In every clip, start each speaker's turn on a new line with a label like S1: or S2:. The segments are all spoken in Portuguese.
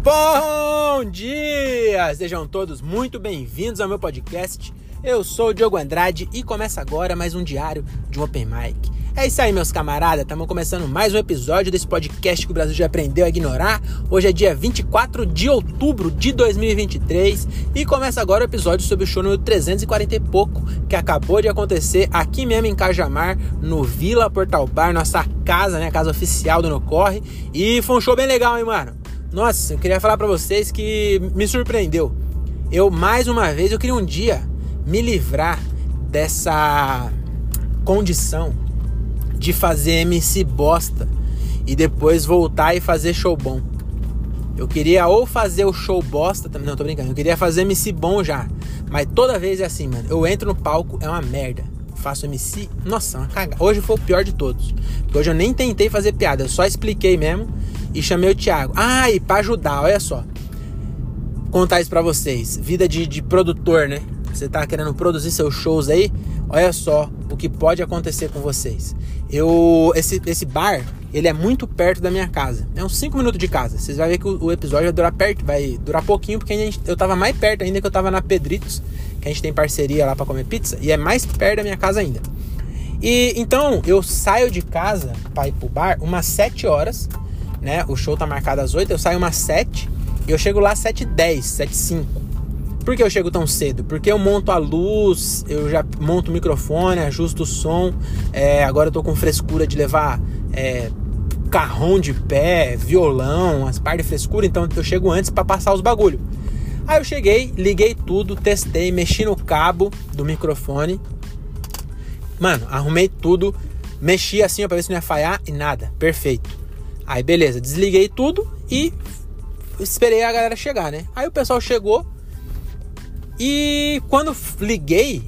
S1: Bom dia! Sejam todos muito bem-vindos ao meu podcast. Eu sou o Diogo Andrade e começa agora mais um diário de Open Mic. É isso aí, meus camaradas. Estamos começando mais um episódio desse podcast que o Brasil já aprendeu a ignorar. Hoje é dia 24 de outubro de 2023 e começa agora o episódio sobre o show número 340 e pouco que acabou de acontecer aqui mesmo em Cajamar, no Vila Portal Bar, nossa casa, né? Casa oficial do No Corre. E foi um show bem legal, hein, mano? Nossa, eu queria falar para vocês que me surpreendeu. Eu, mais uma vez, eu queria um dia me livrar dessa condição de fazer MC bosta e depois voltar e fazer show bom. Eu queria ou fazer o show bosta também, não tô brincando, eu queria fazer MC bom já. Mas toda vez é assim, mano. Eu entro no palco, é uma merda. Faço MC, nossa, uma cagada. Hoje foi o pior de todos. Porque hoje eu nem tentei fazer piada, eu só expliquei mesmo e chamei o Thiago. Ah, e pra ajudar, olha só. Contar isso pra vocês. Vida de, de produtor, né? Você tá querendo produzir seus shows aí? Olha só o que pode acontecer com vocês. Eu esse, esse bar, ele é muito perto da minha casa. É uns 5 minutos de casa. Vocês vão ver que o, o, episódio vai durar perto, vai durar pouquinho porque gente, eu tava mais perto ainda que eu tava na Pedritos, que a gente tem parceria lá para comer pizza e é mais perto da minha casa ainda. E então eu saio de casa para ir pro bar umas 7 horas, né? O show tá marcado às 8, eu saio umas 7 e eu chego lá às 7h10, 7h05. Por que eu chego tão cedo? Porque eu monto a luz, eu já monto o microfone, ajusto o som. É, agora eu tô com frescura de levar é, carrão de pé, violão, as partes de frescura, então eu chego antes para passar os bagulho. Aí eu cheguei, liguei tudo, testei, mexi no cabo do microfone. Mano, arrumei tudo, mexi assim ó, pra ver se não ia falhar e nada, perfeito. Aí beleza, desliguei tudo e esperei a galera chegar, né? Aí o pessoal chegou, e quando liguei,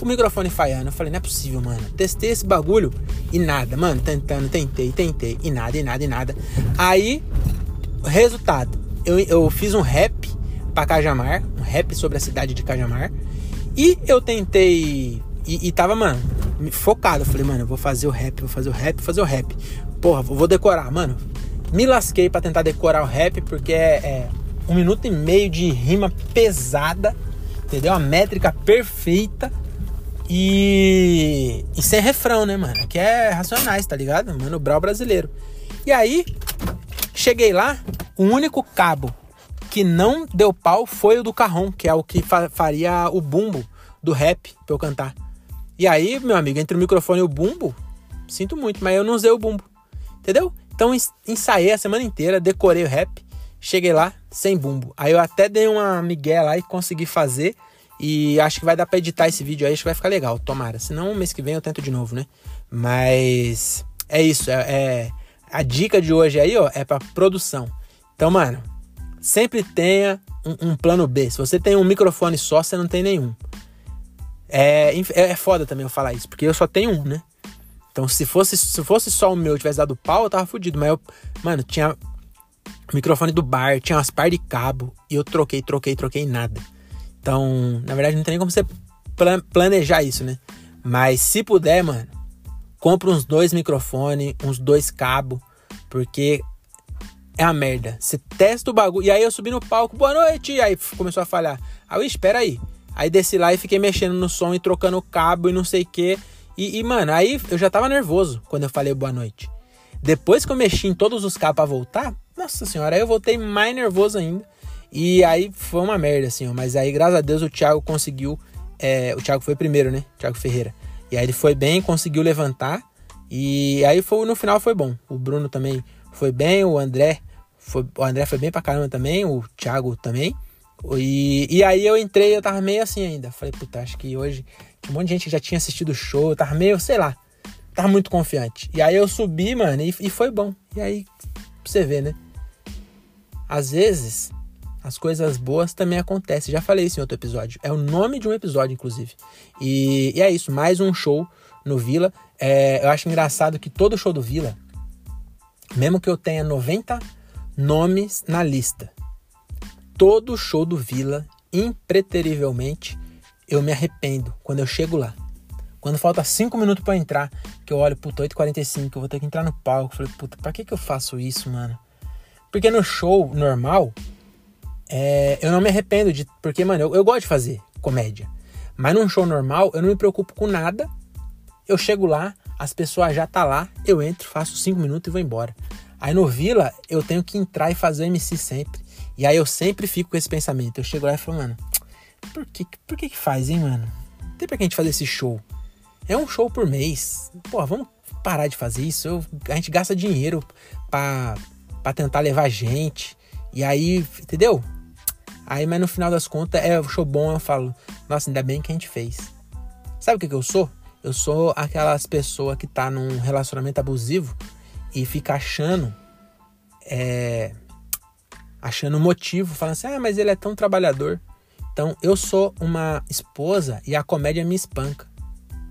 S1: o microfone falhando, eu falei, não é possível, mano. Testei esse bagulho e nada, mano. Tentando, tentei, tentei, e nada, e nada, e nada. Aí, resultado, eu, eu fiz um rap pra Cajamar, um rap sobre a cidade de Cajamar. E eu tentei. E, e tava, mano, focado. Eu falei, mano, eu vou fazer o rap, vou fazer o rap, vou fazer o rap. Porra, vou decorar, mano. Me lasquei para tentar decorar o rap, porque é, é um minuto e meio de rima pesada, entendeu? A métrica perfeita e, e sem refrão, né, mano? Que é Racionais, tá ligado? Mano, Brau brasileiro. E aí, cheguei lá, o único cabo que não deu pau foi o do carrão, que é o que fa faria o bumbo do rap pra eu cantar. E aí, meu amigo, entre o microfone e o bumbo, sinto muito, mas eu não usei o bumbo. Entendeu? Então ensaiei a semana inteira, decorei o rap. Cheguei lá sem bumbo. Aí eu até dei uma migué lá e consegui fazer. E acho que vai dar pra editar esse vídeo aí, acho que vai ficar legal, tomara. Senão, mês que vem eu tento de novo, né? Mas é isso, é, é a dica de hoje aí, ó, é pra produção. Então, mano, sempre tenha um, um, plano B. Se você tem um microfone só, você não tem nenhum. É, é foda também eu falar isso, porque eu só tenho um, né? Então, se fosse, se fosse só o meu e tivesse dado pau, eu tava fudido. Mas eu, mano, tinha o microfone do bar, tinha umas par de cabo e eu troquei, troquei, troquei nada. Então, na verdade, não tem nem como você planejar isso, né? Mas se puder, mano, compra uns dois microfones, uns dois cabos, porque é a merda. Você testa o bagulho. E aí eu subi no palco, boa noite, e aí começou a falhar. Aí eu, espera aí. Aí desci lá e fiquei mexendo no som e trocando cabo e não sei o que. E, mano, aí eu já tava nervoso quando eu falei boa noite. Depois que eu mexi em todos os cabos pra voltar, nossa senhora, aí eu voltei mais nervoso ainda. E aí foi uma merda, assim, ó. Mas aí, graças a Deus, o Thiago conseguiu. É, o Thiago foi primeiro, né? Thiago Ferreira. E aí ele foi bem, conseguiu levantar. E aí foi, no final foi bom. O Bruno também foi bem, o André. Foi, o André foi bem pra caramba também, o Thiago também. E, e aí eu entrei, eu tava meio assim ainda. Falei, puta, acho que hoje. Um monte de gente já tinha assistido o show, tava meio, sei lá. Tava muito confiante. E aí eu subi, mano, e, e foi bom. E aí, pra você ver, né? Às vezes, as coisas boas também acontecem. Já falei isso em outro episódio. É o nome de um episódio, inclusive. E, e é isso, mais um show no Vila. É, eu acho engraçado que todo show do Vila, mesmo que eu tenha 90 nomes na lista, todo show do Vila, impreterivelmente, eu me arrependo quando eu chego lá. Quando falta 5 minutos para entrar, que eu olho, puta, 8h45, eu vou ter que entrar no palco. Falei, puta, pra que que eu faço isso, mano? Porque no show normal, é, eu não me arrependo de. Porque, mano, eu, eu gosto de fazer comédia. Mas num show normal, eu não me preocupo com nada. Eu chego lá, as pessoas já tá lá, eu entro, faço cinco minutos e vou embora. Aí no Vila, eu tenho que entrar e fazer o MC sempre. E aí eu sempre fico com esse pensamento. Eu chego lá e falo, mano, por que, por que que faz, hein, mano? Tem pra que a gente fazer esse show. É um show por mês. Pô, vamos parar de fazer isso. Eu, a gente gasta dinheiro pra, pra tentar levar gente. E aí, entendeu? Aí, mas no final das contas, é show bom, eu falo, nossa, ainda bem que a gente fez. Sabe o que, que eu sou? Eu sou aquelas pessoas que tá num relacionamento abusivo e fica achando. É, achando motivo, falando assim, ah, mas ele é tão trabalhador. Então, eu sou uma esposa e a comédia me espanca.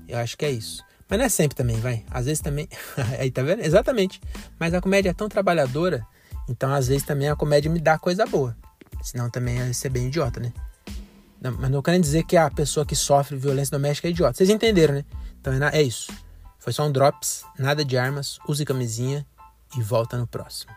S1: Eu acho que é isso. Mas não é sempre também, vai. Às vezes também. Aí tá vendo? Exatamente. Mas a comédia é tão trabalhadora, então às vezes também a comédia me dá coisa boa. Senão também ia ser bem idiota, né? Não, mas não querendo dizer que a pessoa que sofre violência doméstica é idiota. Vocês entenderam, né? Então é isso. Foi só um drops, nada de armas, use camisinha e volta no próximo.